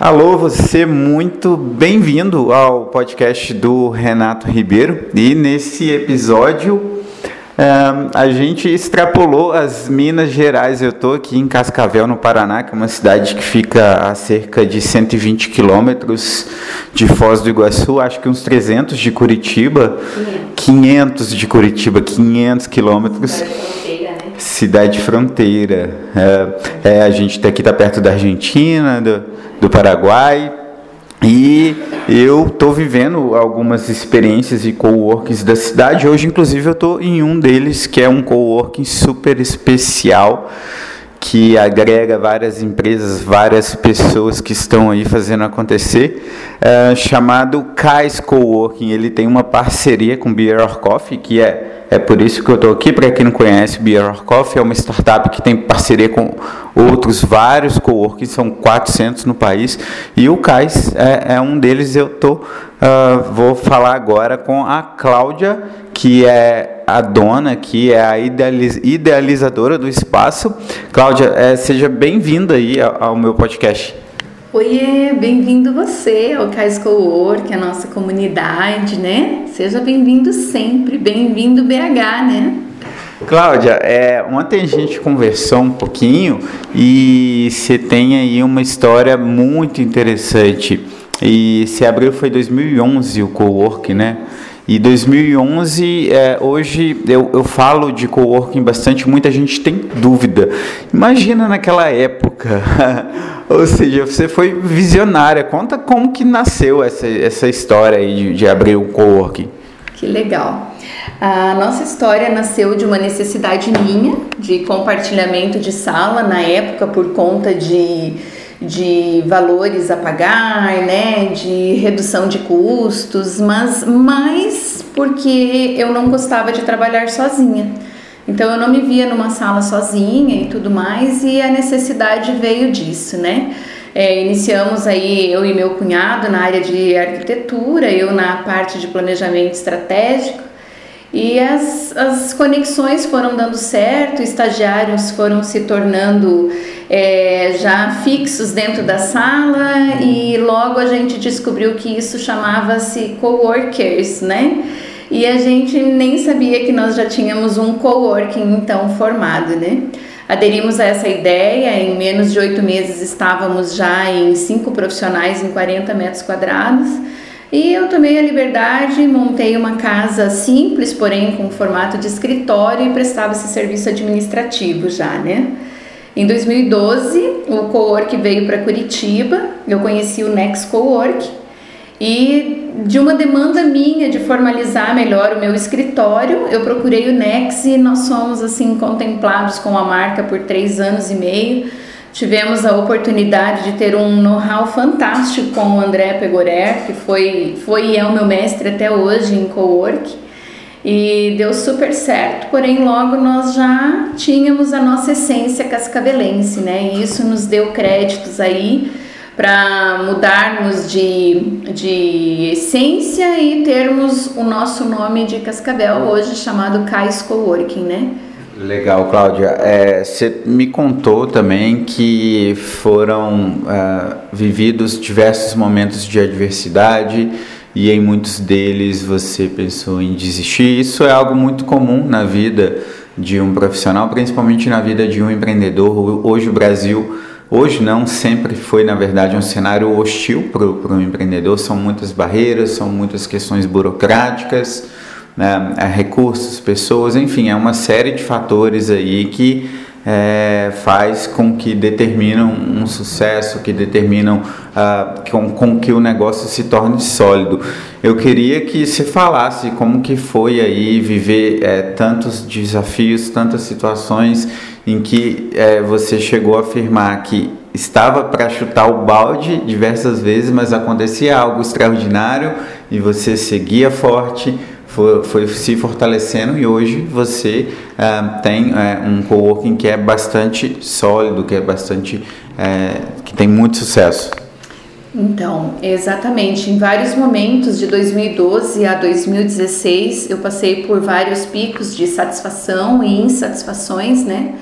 Alô, você muito bem-vindo ao podcast do Renato Ribeiro. E nesse episódio a gente extrapolou as Minas Gerais. Eu estou aqui em Cascavel, no Paraná, que é uma cidade que fica a cerca de 120 quilômetros de Foz do Iguaçu, acho que uns 300 de Curitiba, 500 de Curitiba, 500 quilômetros cidade fronteira. É, é, a gente aqui está perto da Argentina, do, do Paraguai, e eu estou vivendo algumas experiências e coworkings da cidade. Hoje, inclusive, eu estou em um deles, que é um coworking super especial que agrega várias empresas, várias pessoas que estão aí fazendo acontecer, é, chamado Kais Coworking. Ele tem uma parceria com Beer or Coffee, que é é por isso que eu estou aqui. Para quem não conhece, Beer or Coffee é uma startup que tem parceria com outros vários coworking, são 400 no país, e o Kais é, é um deles. Eu tô, uh, vou falar agora com a Cláudia, que é a dona, que é a idealizadora do espaço. Cláudia, é, seja bem-vinda aí ao, ao meu podcast. Oiê, bem-vindo você ao Cais Cowork, a nossa comunidade, né? Seja bem-vindo sempre, bem-vindo BH, né? Cláudia, é, ontem a gente conversou um pouquinho e você tem aí uma história muito interessante. E se abriu foi 2011 o Cowork, né? E 2011, é, hoje eu, eu falo de coworking bastante, muita gente tem dúvida. Imagina naquela época, ou seja, você foi visionária. Conta como que nasceu essa, essa história aí de, de abrir o coworking. Que legal. A nossa história nasceu de uma necessidade minha de compartilhamento de sala na época por conta de de valores a pagar, né, de redução de custos, mas mais porque eu não gostava de trabalhar sozinha. Então eu não me via numa sala sozinha e tudo mais, e a necessidade veio disso, né? É, iniciamos aí eu e meu cunhado na área de arquitetura, eu na parte de planejamento estratégico, e as, as conexões foram dando certo, estagiários foram se tornando é, já fixos dentro da sala e logo a gente descobriu que isso chamava-se coworkers, né? E a gente nem sabia que nós já tínhamos um coworking então formado, né? Aderimos a essa ideia, em menos de oito meses estávamos já em cinco profissionais em 40 metros quadrados e eu tomei a liberdade, montei uma casa simples, porém com formato de escritório e prestava esse serviço administrativo já, né? Em 2012, o Cowork veio para Curitiba, eu conheci o Next Cowork e de uma demanda minha de formalizar melhor o meu escritório, eu procurei o Next e nós fomos assim contemplados com a marca por três anos e meio Tivemos a oportunidade de ter um know-how fantástico com o André Pegorer, que foi, foi e é o meu mestre até hoje em co-work. E deu super certo, porém logo nós já tínhamos a nossa essência cascavelense, né? E isso nos deu créditos aí para mudarmos de, de essência e termos o nosso nome de Cascavel hoje chamado Cais Coworking, né? Legal, Cláudia. É, você me contou também que foram uh, vividos diversos momentos de adversidade e em muitos deles você pensou em desistir. Isso é algo muito comum na vida de um profissional, principalmente na vida de um empreendedor. Hoje o Brasil, hoje não, sempre foi na verdade um cenário hostil para o empreendedor. São muitas barreiras, são muitas questões burocráticas né, é, recursos, pessoas, enfim, é uma série de fatores aí que é, faz com que determinam um sucesso, que determinam uh, com, com que o negócio se torne sólido. Eu queria que você falasse como que foi aí viver é, tantos desafios, tantas situações em que é, você chegou a afirmar que estava para chutar o balde diversas vezes, mas acontecia algo extraordinário e você seguia forte foi, foi se fortalecendo e hoje você uh, tem uh, um coworking que é bastante sólido, que é bastante uh, que tem muito sucesso. Então, exatamente. Em vários momentos de 2012 a 2016, eu passei por vários picos de satisfação e insatisfações, né?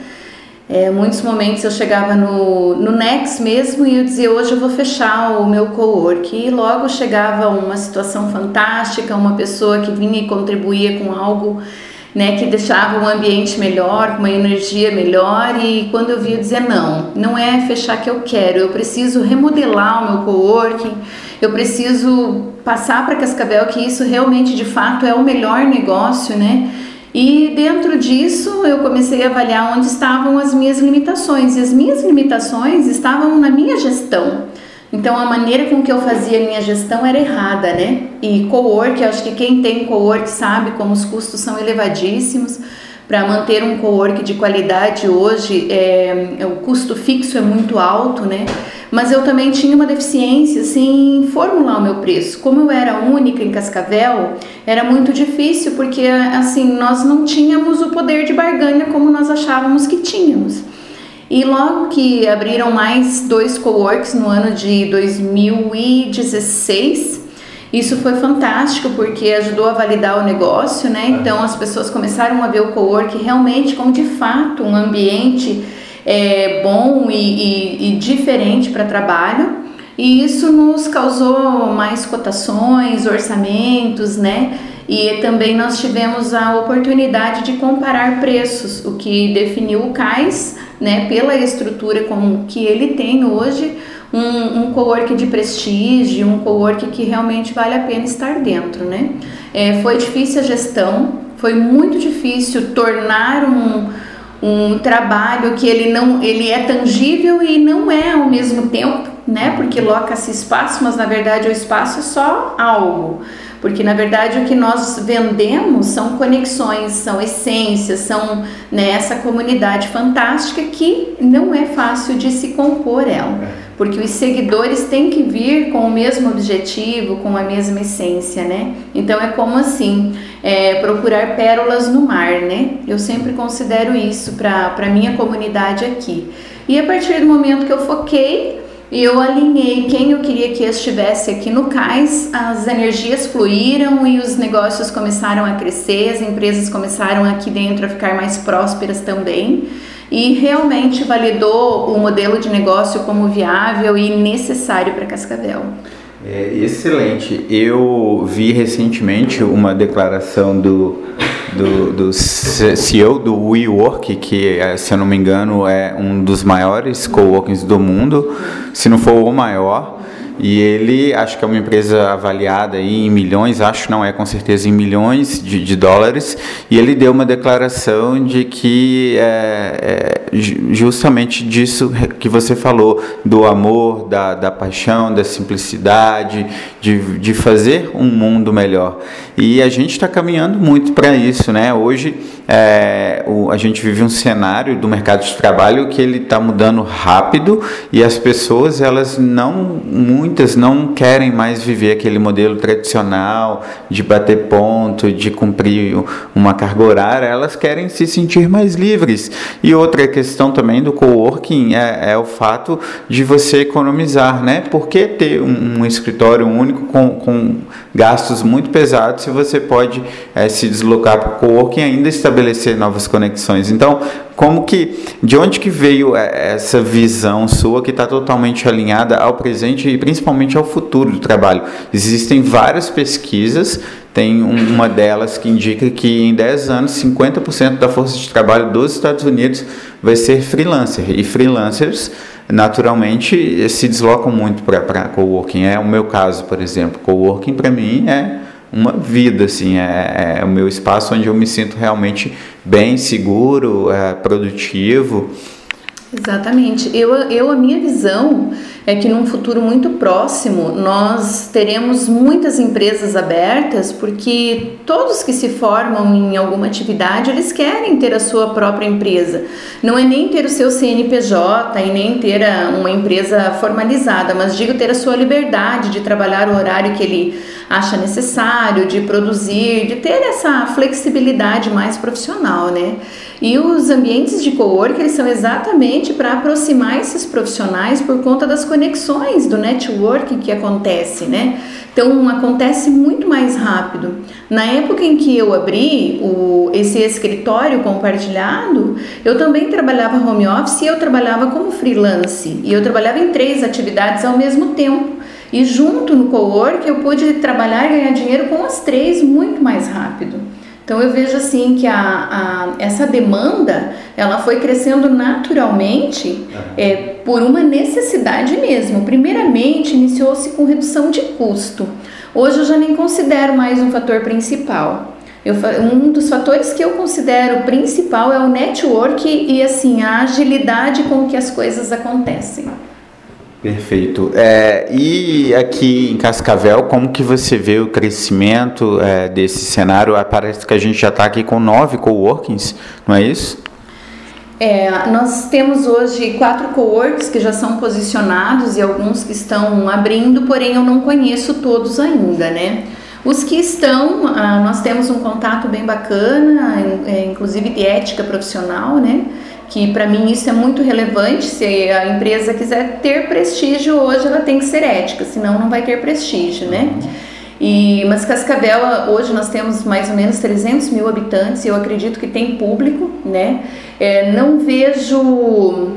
É, muitos momentos eu chegava no, no Nex mesmo e eu dizia hoje eu vou fechar o meu co-work e logo chegava uma situação fantástica, uma pessoa que vinha e contribuía com algo né, que deixava o ambiente melhor, com uma energia melhor e quando eu via eu dizia não, não é fechar que eu quero, eu preciso remodelar o meu co-working, eu preciso passar para Cascavel que isso realmente de fato é o melhor negócio, né? E dentro disso eu comecei a avaliar onde estavam as minhas limitações. E as minhas limitações estavam na minha gestão. Então a maneira com que eu fazia a minha gestão era errada, né? E co-work, acho que quem tem co-work sabe como os custos são elevadíssimos. Para manter um co-work de qualidade hoje, é, o custo fixo é muito alto, né? mas eu também tinha uma deficiência assim, em formular o meu preço. Como eu era única em Cascavel, era muito difícil porque assim nós não tínhamos o poder de barganha como nós achávamos que tínhamos. E logo que abriram mais dois coworks no ano de 2016, isso foi fantástico porque ajudou a validar o negócio, né? Então as pessoas começaram a ver o cowork realmente como de fato um ambiente é, bom e, e, e diferente para trabalho. E isso nos causou mais cotações, orçamentos, né? E também nós tivemos a oportunidade de comparar preços, o que definiu o CAIS, né, pela estrutura como que ele tem hoje, um, um co-work de prestígio, um co-work que realmente vale a pena estar dentro, né? É, foi difícil a gestão, foi muito difícil tornar um um trabalho que ele não ele é tangível e não é ao mesmo tempo, né? Porque loca-se espaço, mas na verdade o espaço é só algo. Porque na verdade o que nós vendemos são conexões, são essências, são né, essa comunidade fantástica que não é fácil de se compor ela. Porque os seguidores têm que vir com o mesmo objetivo, com a mesma essência, né? Então é como assim, é, procurar pérolas no mar, né? Eu sempre considero isso para a minha comunidade aqui. E a partir do momento que eu foquei e eu alinhei quem eu queria que estivesse aqui no cais, as energias fluíram e os negócios começaram a crescer, as empresas começaram aqui dentro a ficar mais prósperas também e realmente validou o modelo de negócio como viável e necessário para Cascavel. É excelente. Eu vi recentemente uma declaração do, do, do CEO do WeWork, que, é, se eu não me engano, é um dos maiores coworkings do mundo, se não for o maior. E ele, acho que é uma empresa avaliada aí em milhões, acho não é com certeza em milhões de, de dólares, e ele deu uma declaração de que é, é, justamente disso que você falou, do amor, da, da paixão, da simplicidade, de, de fazer um mundo melhor. E a gente está caminhando muito para isso, né? Hoje é, o, a gente vive um cenário do mercado de trabalho que ele está mudando rápido e as pessoas elas não muitas não querem mais viver aquele modelo tradicional de bater ponto, de cumprir uma carga horária, elas querem se sentir mais livres. E outra questão também do coworking é, é o fato de você economizar, né? Por que ter um, um escritório único com, com, gastos muito pesados se você pode é, se deslocar para o coworking e ainda estabelecer novas conexões? Então, como que, de onde que veio é, essa visão sua que está totalmente alinhada ao presente e principalmente ao futuro do trabalho? Existem várias pesquisas, tem uma delas que indica que em 10 anos 50% da força de trabalho dos Estados Unidos vai ser freelancer e freelancers naturalmente se deslocam muito para coworking. É o meu caso, por exemplo. Coworking para mim é uma vida, assim, é, é, o meu espaço onde eu me sinto realmente bem, seguro, é, produtivo. Exatamente. Eu, eu, a minha visão é que num futuro muito próximo nós teremos muitas empresas abertas, porque todos que se formam em alguma atividade, eles querem ter a sua própria empresa. Não é nem ter o seu CNPJ e nem ter uma empresa formalizada, mas digo ter a sua liberdade de trabalhar o horário que ele acha necessário, de produzir, de ter essa flexibilidade mais profissional, né? E os ambientes de cowork eles são exatamente para aproximar esses profissionais por conta das conexões do network que acontece, né? Então acontece muito mais rápido. Na época em que eu abri o, esse escritório compartilhado, eu também trabalhava home office e eu trabalhava como freelance. E eu trabalhava em três atividades ao mesmo tempo. E junto no cowork eu pude trabalhar e ganhar dinheiro com as três muito mais rápido. Então eu vejo assim que a, a, essa demanda ela foi crescendo naturalmente é, por uma necessidade mesmo. Primeiramente iniciou-se com redução de custo. Hoje eu já nem considero mais um fator principal. Eu, um dos fatores que eu considero principal é o network e assim a agilidade com que as coisas acontecem. Perfeito. É, e aqui em Cascavel, como que você vê o crescimento é, desse cenário? Ah, parece que a gente já está aqui com nove coworkings, não é isso? É, nós temos hoje quatro coworks que já são posicionados e alguns que estão abrindo, porém eu não conheço todos ainda, né? Os que estão, ah, nós temos um contato bem bacana, é, inclusive de ética profissional, né? Que para mim isso é muito relevante. Se a empresa quiser ter prestígio hoje, ela tem que ser ética, senão não vai ter prestígio, né? E, mas Cascavel, hoje nós temos mais ou menos 300 mil habitantes, eu acredito que tem público, né? É, não vejo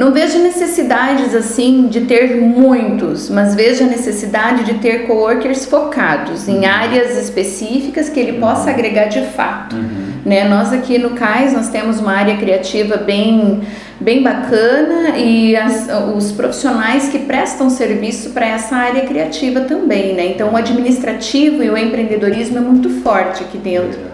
não vejo necessidades assim de ter muitos, mas vejo a necessidade de ter coworkers focados em uhum. áreas específicas que ele possa uhum. agregar de fato. Uhum. Né? Nós aqui no CAIS nós temos uma área criativa bem bem bacana e as, os profissionais que prestam serviço para essa área criativa também, né? Então o administrativo e o empreendedorismo é muito forte aqui dentro.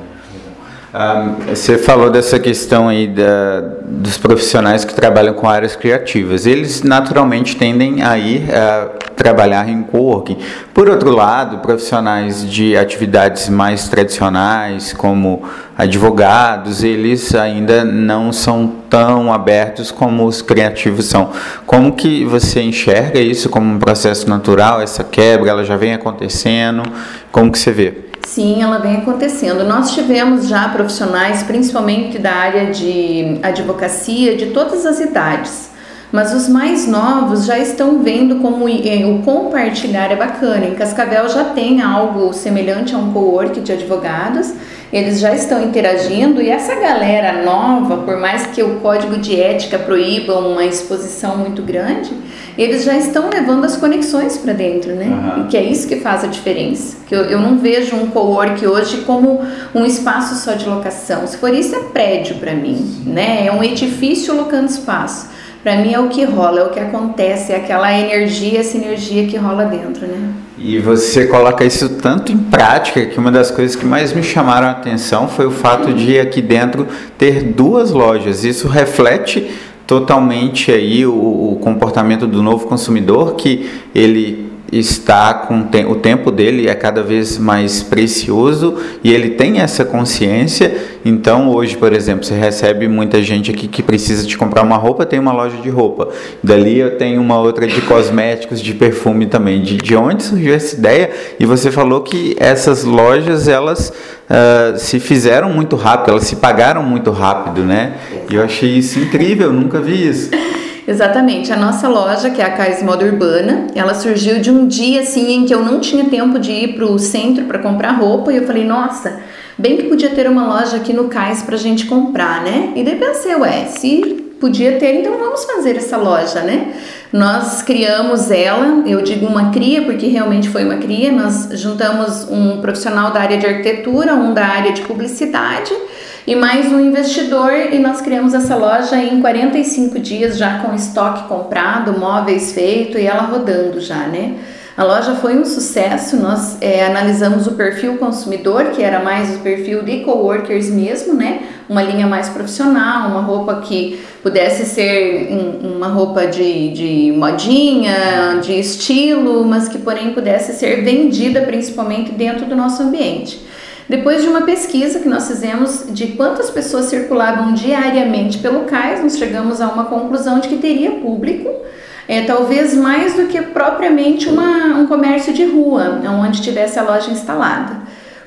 Você falou dessa questão aí da, dos profissionais que trabalham com áreas criativas. Eles naturalmente tendem a ir a trabalhar em coworking. Por outro lado, profissionais de atividades mais tradicionais, como advogados, eles ainda não são tão abertos como os criativos são. Como que você enxerga isso como um processo natural? Essa quebra, ela já vem acontecendo? Como que você vê? Sim, ela vem acontecendo. Nós tivemos já profissionais, principalmente da área de advocacia, de todas as idades. Mas os mais novos já estão vendo como o compartilhar é bacana. Em Cascavel já tem algo semelhante a um co-work de advogados eles já estão interagindo e essa galera nova, por mais que o código de ética proíba uma exposição muito grande, eles já estão levando as conexões para dentro, né? Uhum. E que é isso que faz a diferença. Que eu, eu não vejo um co-work hoje como um espaço só de locação. Se for isso, é prédio para mim, né? É um edifício locando espaço. Para mim é o que rola, é o que acontece, é aquela energia, essa energia que rola dentro, né? E você coloca isso tanto em prática que uma das coisas que mais me chamaram a atenção foi o fato de aqui dentro ter duas lojas. Isso reflete totalmente aí o, o comportamento do novo consumidor que ele está com o tempo dele é cada vez mais precioso e ele tem essa consciência. Então, hoje, por exemplo, você recebe muita gente aqui que precisa de comprar uma roupa, tem uma loja de roupa. Dali eu tenho uma outra de cosméticos, de perfume também. De, de onde surgiu essa ideia? E você falou que essas lojas elas uh, se fizeram muito rápido, elas se pagaram muito rápido, né? E eu achei isso incrível, nunca vi isso. Exatamente. A nossa loja, que é a Cais Moda Urbana, ela surgiu de um dia assim em que eu não tinha tempo de ir para o centro para comprar roupa e eu falei, nossa, bem que podia ter uma loja aqui no Cais para a gente comprar, né? E daí pensei, ué, se podia ter, então vamos fazer essa loja, né? Nós criamos ela, eu digo uma cria porque realmente foi uma cria, nós juntamos um profissional da área de arquitetura, um da área de publicidade e mais um investidor e nós criamos essa loja em 45 dias já com estoque comprado, móveis feito e ela rodando já, né? A loja foi um sucesso, nós é, analisamos o perfil consumidor, que era mais o perfil de coworkers mesmo, né? Uma linha mais profissional, uma roupa que pudesse ser uma roupa de, de modinha, de estilo, mas que porém pudesse ser vendida principalmente dentro do nosso ambiente. Depois de uma pesquisa que nós fizemos de quantas pessoas circulavam diariamente pelo cais, nós chegamos a uma conclusão de que teria público, é, talvez mais do que propriamente uma, um comércio de rua, onde tivesse a loja instalada.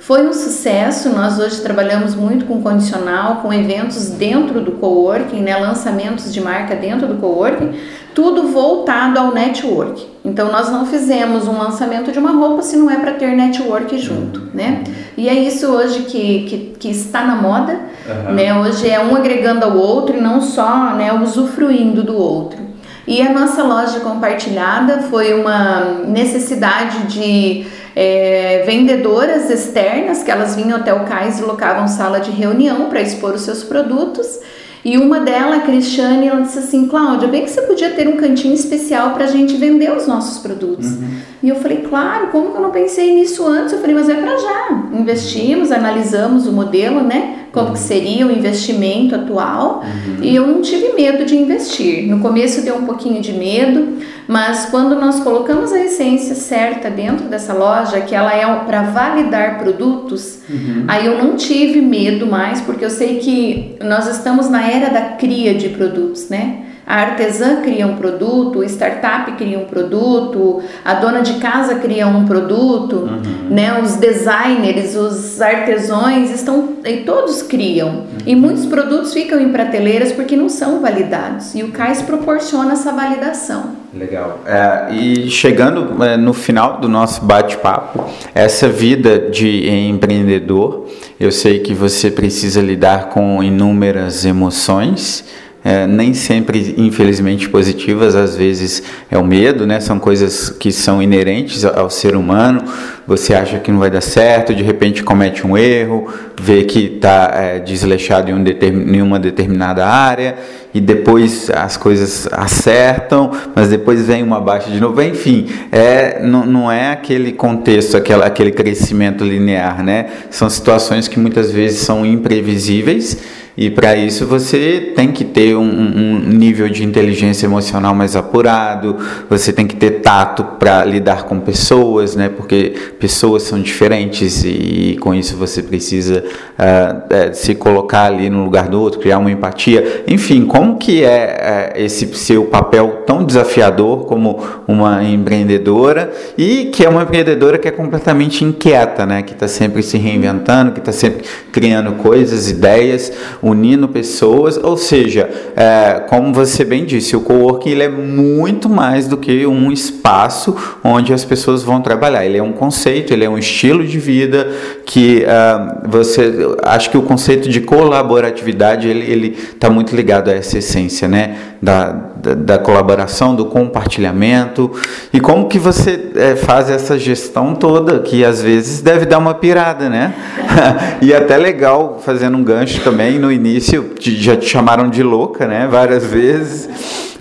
Foi um sucesso, nós hoje trabalhamos muito com condicional, com eventos dentro do coworking, né, lançamentos de marca dentro do coworking, tudo voltado ao network. Então nós não fizemos um lançamento de uma roupa se não é para ter network junto, né? E é isso hoje que, que, que está na moda, uhum. né? Hoje é um agregando ao outro e não só né, usufruindo do outro. E a nossa loja compartilhada foi uma necessidade de é, vendedoras externas que elas vinham até o cais e locavam sala de reunião para expor os seus produtos e uma delas, a Cristiane, ela disse assim: Cláudia, bem que você podia ter um cantinho especial para a gente vender os nossos produtos. Uhum. E eu falei: Claro, como que eu não pensei nisso antes? Eu falei: Mas é para já. Investimos, analisamos o modelo, né? Como que seria o investimento atual. Uhum. E eu não tive medo de investir. No começo deu um pouquinho de medo, mas quando nós colocamos a essência certa dentro dessa loja, que ela é para validar produtos, uhum. aí eu não tive medo mais, porque eu sei que nós estamos na era da cria de produtos, né? A artesã cria um produto, o startup cria um produto, a dona de casa cria um produto, uhum. né? Os designers, os artesãos estão e todos criam. Uhum. E muitos produtos ficam em prateleiras porque não são validados. E o CAIS proporciona essa validação. Legal. É, e chegando é, no final do nosso bate-papo, essa vida de empreendedor, eu sei que você precisa lidar com inúmeras emoções é, nem sempre, infelizmente, positivas, às vezes é o medo, né? São coisas que são inerentes ao ser humano. Você acha que não vai dar certo, de repente comete um erro, vê que está é, desleixado em, um determin, em uma determinada área e depois as coisas acertam, mas depois vem uma baixa de novo. Enfim, é, não, não é aquele contexto, aquele, aquele crescimento linear, né? São situações que muitas vezes são imprevisíveis e para isso você tem que ter um, um, nível de inteligência emocional mais apurado, você tem que ter tato para lidar com pessoas, né? Porque pessoas são diferentes e, com isso você precisa uh, se colocar ali no lugar do outro, criar uma empatia. Enfim, como que é uh, esse seu papel tão desafiador como uma empreendedora e que é uma empreendedora que é completamente inquieta, né? Que está sempre se reinventando, que está sempre criando coisas, ideias unindo pessoas, ou seja, é, como você bem disse, o coworking ele é muito mais do que um espaço onde as pessoas vão trabalhar. Ele é um conceito, ele é um estilo de vida que uh, você, acho que o conceito de colaboratividade ele está muito ligado a essa essência, né, da, da, da, colaboração, do compartilhamento e como que você é, faz essa gestão toda que às vezes deve dar uma pirada, né? e até legal fazendo um gancho também no início já te chamaram de louca, né? Várias vezes.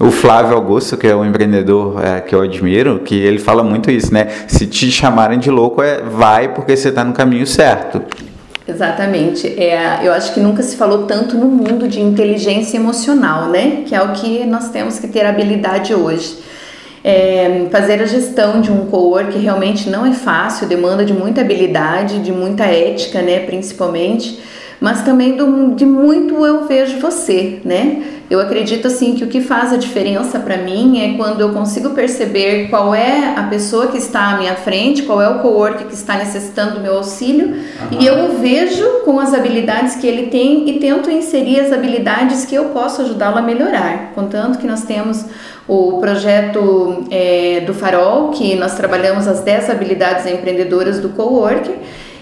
O Flávio Augusto, que é um empreendedor é, que eu admiro, que ele fala muito isso, né? Se te chamarem de louco, é vai porque você está no caminho certo. Exatamente. É, eu acho que nunca se falou tanto no mundo de inteligência emocional, né? Que é o que nós temos que ter habilidade hoje. É, fazer a gestão de um co-work realmente não é fácil, demanda de muita habilidade, de muita ética, né? Principalmente mas também do, de muito eu vejo você, né? Eu acredito assim que o que faz a diferença para mim é quando eu consigo perceber qual é a pessoa que está à minha frente, qual é o coworker que está necessitando do meu auxílio uhum. e eu vejo com as habilidades que ele tem e tento inserir as habilidades que eu posso ajudá-lo a melhorar. Contanto que nós temos o projeto é, do Farol, que nós trabalhamos as 10 habilidades empreendedoras do coworker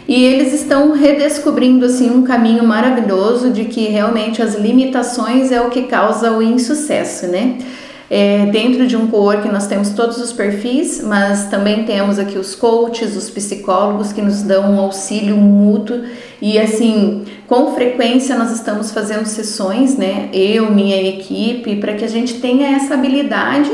e eles estão redescobrindo assim um caminho maravilhoso de que realmente as limitações é o que causa o insucesso, né? É, dentro de um co-work nós temos todos os perfis, mas também temos aqui os coaches, os psicólogos que nos dão um auxílio mútuo e assim, com frequência nós estamos fazendo sessões, né? Eu, minha equipe, para que a gente tenha essa habilidade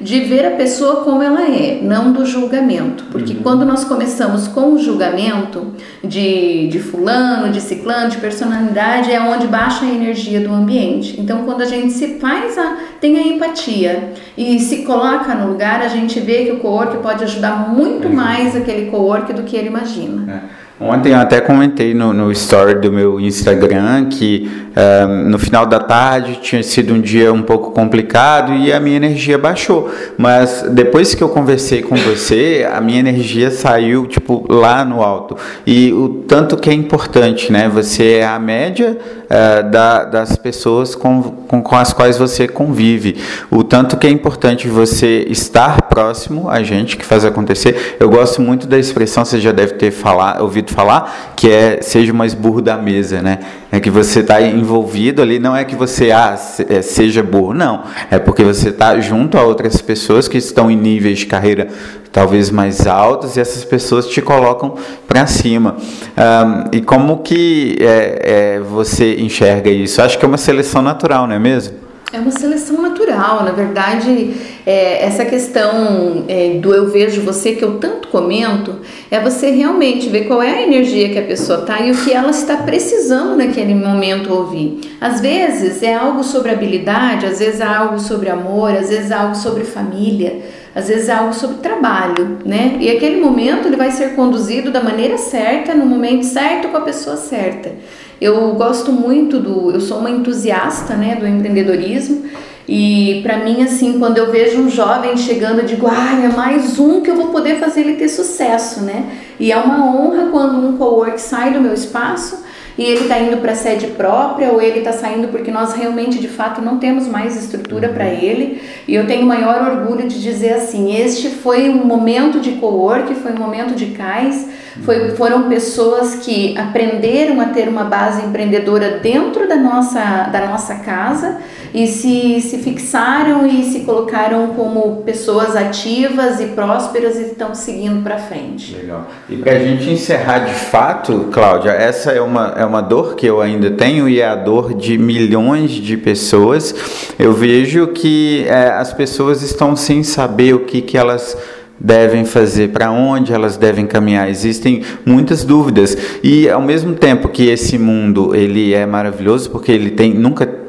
de ver a pessoa como ela é, não do julgamento. Porque uhum. quando nós começamos com o julgamento de, de fulano, de ciclano, de personalidade, é onde baixa a energia do ambiente. Então, quando a gente se faz a, tem a empatia e se coloca no lugar, a gente vê que o co pode ajudar muito uhum. mais aquele co do que ele imagina. É. Ontem eu até comentei no, no story do meu Instagram que uh, no final da tarde tinha sido um dia um pouco complicado e a minha energia baixou. Mas depois que eu conversei com você, a minha energia saiu tipo lá no alto. E o tanto que é importante, né? Você é a média uh, da, das pessoas com, com, com as quais você convive. O tanto que é importante você estar próximo a gente que faz acontecer. Eu gosto muito da expressão, você já deve ter falar, ouvido falar, que é seja mais burro da mesa, né? É que você está envolvido ali, não é que você ah, é, seja burro, não. É porque você está junto a outras pessoas que estão em níveis de carreira talvez mais altos e essas pessoas te colocam para cima. Um, e como que é, é, você enxerga isso? Acho que é uma seleção natural, não é mesmo? É uma seleção natural, na verdade, é, essa questão é, do eu vejo você que eu tanto comento, é você realmente ver qual é a energia que a pessoa tá e o que ela está precisando naquele momento ouvir. Às vezes é algo sobre habilidade, às vezes é algo sobre amor, às vezes é algo sobre família, às vezes é algo sobre trabalho, né? E aquele momento ele vai ser conduzido da maneira certa, no momento certo, com a pessoa certa. Eu gosto muito do, eu sou uma entusiasta, né, do empreendedorismo. E para mim, assim, quando eu vejo um jovem chegando, eu digo, ah, é mais um que eu vou poder fazer ele ter sucesso, né? E é uma honra quando um cowork sai do meu espaço e ele está indo para a sede própria ou ele está saindo porque nós realmente de fato não temos mais estrutura para uhum. ele. E eu tenho maior orgulho de dizer assim: este foi um momento de co-work, foi um momento de cais, foi, foram pessoas que aprenderam a ter uma base empreendedora dentro da nossa, da nossa casa e se, se fixaram e se colocaram como pessoas ativas e prósperas e estão seguindo para frente. Legal. E para a gente encerrar de fato, Cláudia, essa é uma, é uma dor que eu ainda tenho e é a dor de milhões de pessoas. Eu vejo que é, as pessoas estão sem saber o que, que elas devem fazer, para onde elas devem caminhar. Existem muitas dúvidas e ao mesmo tempo que esse mundo ele é maravilhoso porque ele tem nunca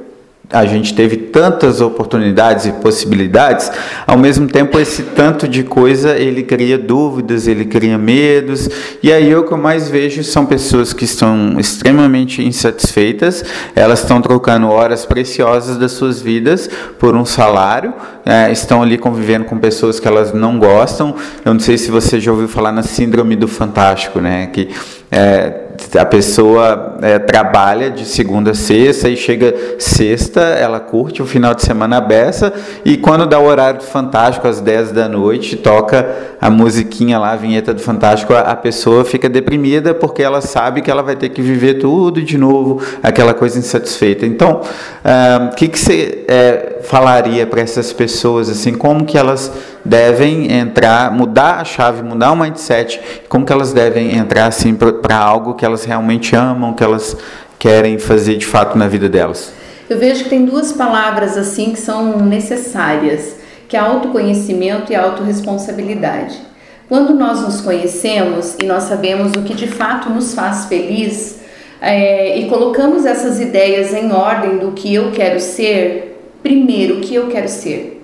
a gente teve tantas oportunidades e possibilidades, ao mesmo tempo esse tanto de coisa ele cria dúvidas, ele cria medos, e aí o que eu mais vejo são pessoas que estão extremamente insatisfeitas, elas estão trocando horas preciosas das suas vidas por um salário, é, estão ali convivendo com pessoas que elas não gostam. Eu não sei se você já ouviu falar na síndrome do fantástico, né? Que é, a pessoa é, trabalha de segunda a sexta e chega sexta, ela curte o final de semana beça e quando dá o horário do Fantástico às 10 da noite, toca a musiquinha lá, a vinheta do Fantástico, a, a pessoa fica deprimida porque ela sabe que ela vai ter que viver tudo de novo, aquela coisa insatisfeita. Então, o uh, que, que você é, falaria para essas pessoas, assim, como que elas devem entrar, mudar a chave, mudar o mindset, como que elas devem entrar assim para algo que elas realmente amam, que elas querem fazer de fato na vida delas? Eu vejo que tem duas palavras assim que são necessárias, que é autoconhecimento e autorresponsabilidade. Quando nós nos conhecemos e nós sabemos o que de fato nos faz feliz é, e colocamos essas ideias em ordem do que eu quero ser, primeiro o que eu quero ser,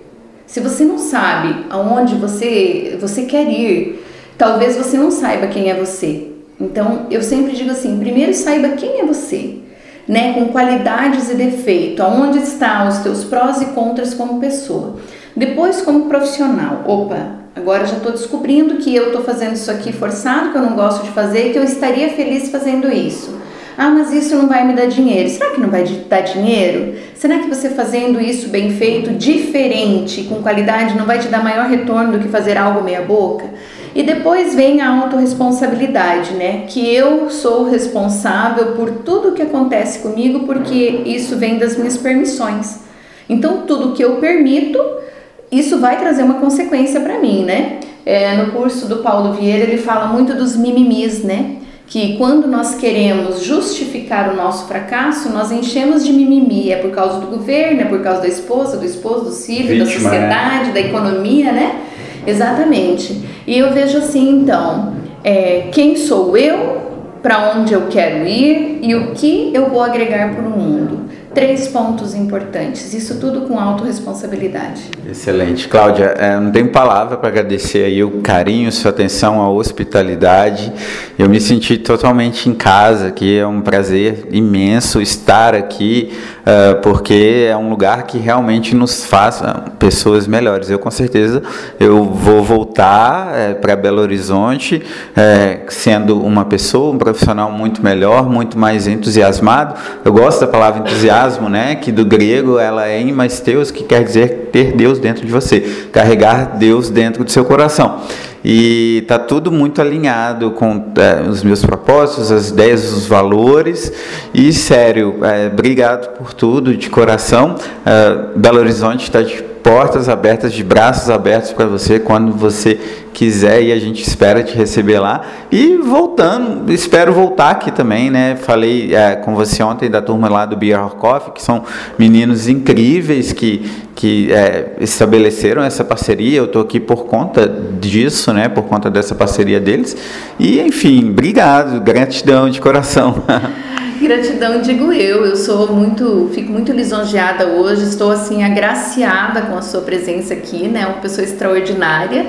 se você não sabe aonde você, você quer ir, talvez você não saiba quem é você. Então, eu sempre digo assim: primeiro saiba quem é você, né? Com qualidades e defeitos, aonde estão os teus prós e contras como pessoa. Depois, como profissional, opa, agora já estou descobrindo que eu estou fazendo isso aqui forçado, que eu não gosto de fazer, que eu estaria feliz fazendo isso. Ah, mas isso não vai me dar dinheiro. Será que não vai dar dinheiro? Será que você fazendo isso bem feito, diferente, com qualidade, não vai te dar maior retorno do que fazer algo meia boca? E depois vem a autorresponsabilidade, né? Que eu sou responsável por tudo que acontece comigo porque isso vem das minhas permissões. Então, tudo que eu permito, isso vai trazer uma consequência para mim, né? É, no curso do Paulo Vieira, ele fala muito dos mimimis, né? Que quando nós queremos justificar o nosso fracasso, nós enchemos de mimimi. É por causa do governo, é por causa da esposa, do esposo, do filho, da sociedade, né? da economia, né? Exatamente. E eu vejo assim, então, é, quem sou eu, para onde eu quero ir e o que eu vou agregar para o mundo. Três pontos importantes. Isso tudo com autorresponsabilidade. Excelente. Cláudia, é, não tenho palavra para agradecer aí o carinho, sua atenção, a hospitalidade. Eu me senti totalmente em casa aqui, é um prazer imenso estar aqui, uh, porque é um lugar que realmente nos faz uh, pessoas melhores. Eu com certeza eu vou voltar para Belo Horizonte sendo uma pessoa, um profissional muito melhor, muito mais entusiasmado. Eu gosto da palavra entusiasmo né, que do grego ela é imasteus, que quer dizer ter Deus dentro de você, carregar Deus dentro do seu coração. E tá tudo muito alinhado com é, os meus propósitos, as ideias, os valores. E sério, é, obrigado por tudo de coração. É, Belo Horizonte está de portas abertas, de braços abertos para você quando você quiser e a gente espera te receber lá. E voltando, espero voltar aqui também, né? Falei é, com você ontem da turma lá do Beer Coffee, que são meninos incríveis que, que é, estabeleceram essa parceria. Eu estou aqui por conta disso, né? Por conta dessa parceria deles. E enfim, obrigado, gratidão de coração. Gratidão, digo eu. Eu sou muito, fico muito lisonjeada hoje. Estou assim agraciada com a sua presença aqui, né? Uma pessoa extraordinária.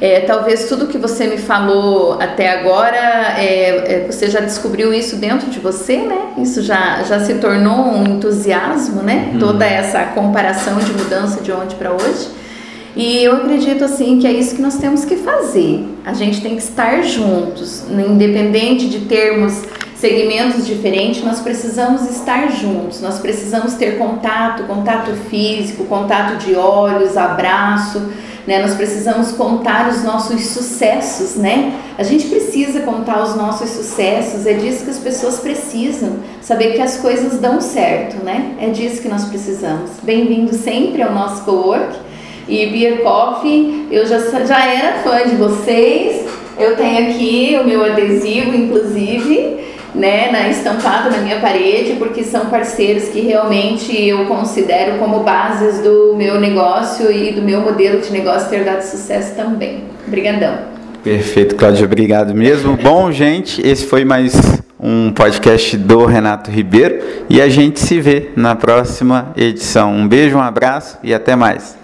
É, talvez tudo que você me falou até agora, é, é, você já descobriu isso dentro de você, né? Isso já, já se tornou um entusiasmo, né? Uhum. Toda essa comparação de mudança de ontem para hoje. E eu acredito assim que é isso que nós temos que fazer. A gente tem que estar juntos, independente de termos segmentos diferentes, nós precisamos estar juntos, nós precisamos ter contato, contato físico, contato de olhos, abraço, né? Nós precisamos contar os nossos sucessos, né? A gente precisa contar os nossos sucessos, é disso que as pessoas precisam, saber que as coisas dão certo, né? É disso que nós precisamos. Bem-vindo sempre ao nosso co-work. E Beer Coffee, eu já, já era fã de vocês, eu tenho aqui o meu adesivo, inclusive, né, na, estampado na minha parede, porque são parceiros que realmente eu considero como bases do meu negócio e do meu modelo de negócio ter dado sucesso também. Obrigadão. Perfeito, Cláudia, obrigado mesmo. Bom, gente, esse foi mais um podcast do Renato Ribeiro e a gente se vê na próxima edição. Um beijo, um abraço e até mais.